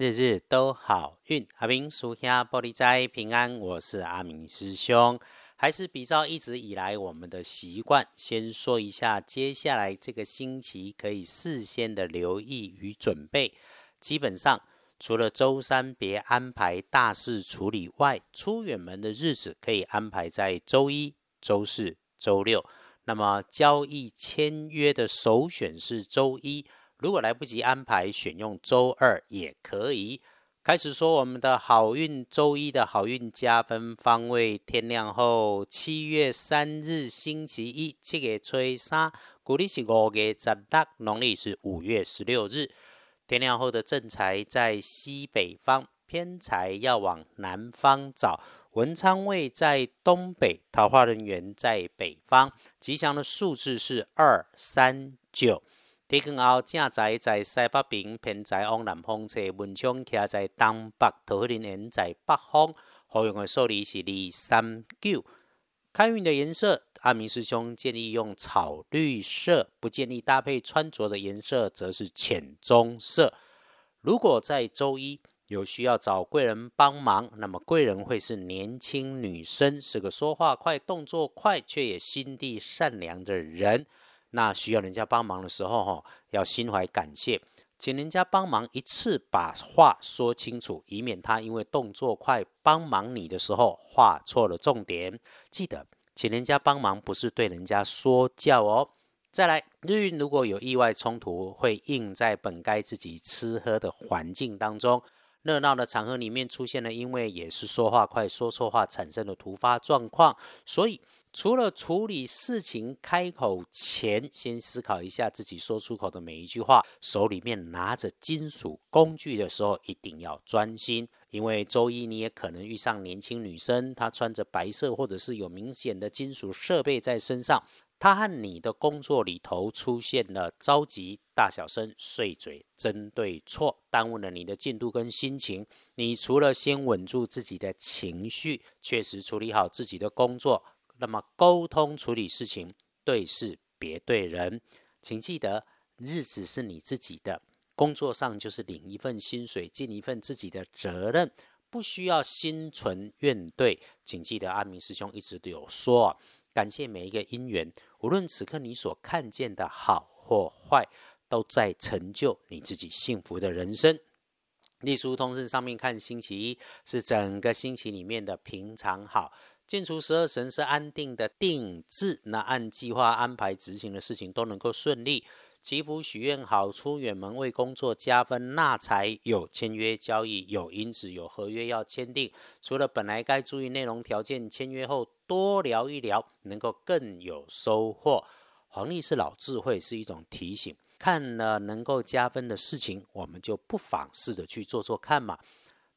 日日都好运。阿明属下玻璃斋平安，我是阿明师兄。还是比照一直以来我们的习惯，先说一下接下来这个星期可以事先的留意与准备。基本上，除了周三别安排大事处理外，出远门的日子可以安排在周一、周四、周六。那么交易签约的首选是周一，如果来不及安排，选用周二也可以。开始说我们的好运，周一的好运加分方位，天亮后七月三日星期一，七月初三，古历是五月十六，农历是五月十六日。天亮后的正财在西北方，偏财要往南方找。文昌位在东北，桃花人员在北方。吉祥的数字是二三九。天光后正宅在西北边，偏宅往南方侧。文昌徛在东北，桃花人在北方。好用的数字是二三九。开运的颜色，阿明师兄建议用草绿色，不建议搭配穿着的颜色，则是浅棕色。如果在周一。有需要找贵人帮忙，那么贵人会是年轻女生，是个说话快、动作快，却也心地善良的人。那需要人家帮忙的时候，哈，要心怀感谢，请人家帮忙一次把话说清楚，以免他因为动作快帮忙你的时候话错了重点。记得，请人家帮忙不是对人家说教哦。再来，日运如果有意外冲突，会应在本该自己吃喝的环境当中。热闹的场合里面出现了，因为也是说话快说错话产生的突发状况，所以除了处理事情开口前，先思考一下自己说出口的每一句话。手里面拿着金属工具的时候，一定要专心，因为周一你也可能遇上年轻女生，她穿着白色或者是有明显的金属设备在身上。她和你的工作里头出现了着急、大小声、碎嘴、针对错，耽误了你的进度跟心情。你除了先稳住自己的情绪，确实处理好自己的工作，那么沟通处理事情，对事别对人。请记得，日子是你自己的，工作上就是领一份薪水，尽一份自己的责任，不需要心存怨怼。请记得，阿明师兄一直都有说。感谢每一个因缘，无论此刻你所看见的好或坏，都在成就你自己幸福的人生。隶书通胜上面看，星期一是整个星期里面的平常好，建除十二神是安定的定制，那按计划安排执行的事情都能够顺利。祈福许愿好，出远门为工作加分那才，有签约交易，有因子，有合约要签订。除了本来该注意内容条件，签约后多聊一聊，能够更有收获。黄历是老智慧，是一种提醒。看了能够加分的事情，我们就不妨试着去做做看嘛。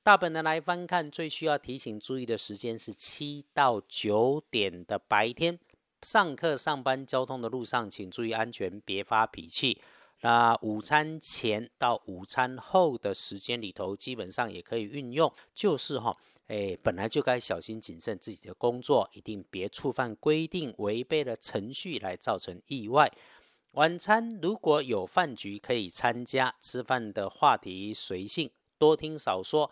大本的来翻看，最需要提醒注意的时间是七到九点的白天。上课、上班、交通的路上，请注意安全，别发脾气。那午餐前到午餐后的时间里头，基本上也可以运用，就是哈，哎，本来就该小心谨慎自己的工作，一定别触犯规定，违背了程序来造成意外。晚餐如果有饭局可以参加，吃饭的话题随性，多听少说，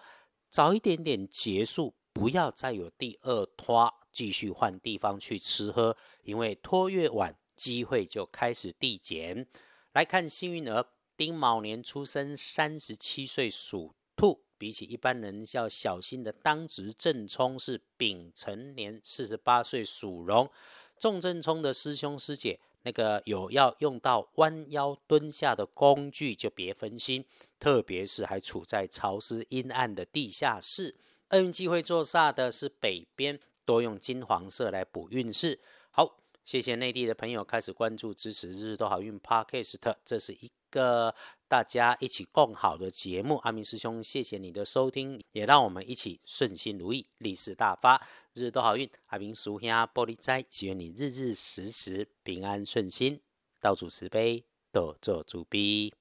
早一点点结束，不要再有第二拖。继续换地方去吃喝，因为拖越晚，机会就开始递减。来看幸运儿，丁卯年出生，三十七岁属兔，比起一般人要小心的当值正冲是丙辰年，四十八岁属龙。重正冲的师兄师姐，那个有要用到弯腰蹲下的工具，就别分心，特别是还处在潮湿阴暗的地下室。厄运机会做煞的是北边。多用金黄色来补运势。好，谢谢内地的朋友开始关注支持日日都好运 Podcast，这是一个大家一起共好的节目。阿明师兄，谢谢你的收听，也让我们一起顺心如意，利市大发，日日都好运。阿明叔兄玻璃斋，祈愿你日日时时平安顺心，道主慈悲，多做主逼。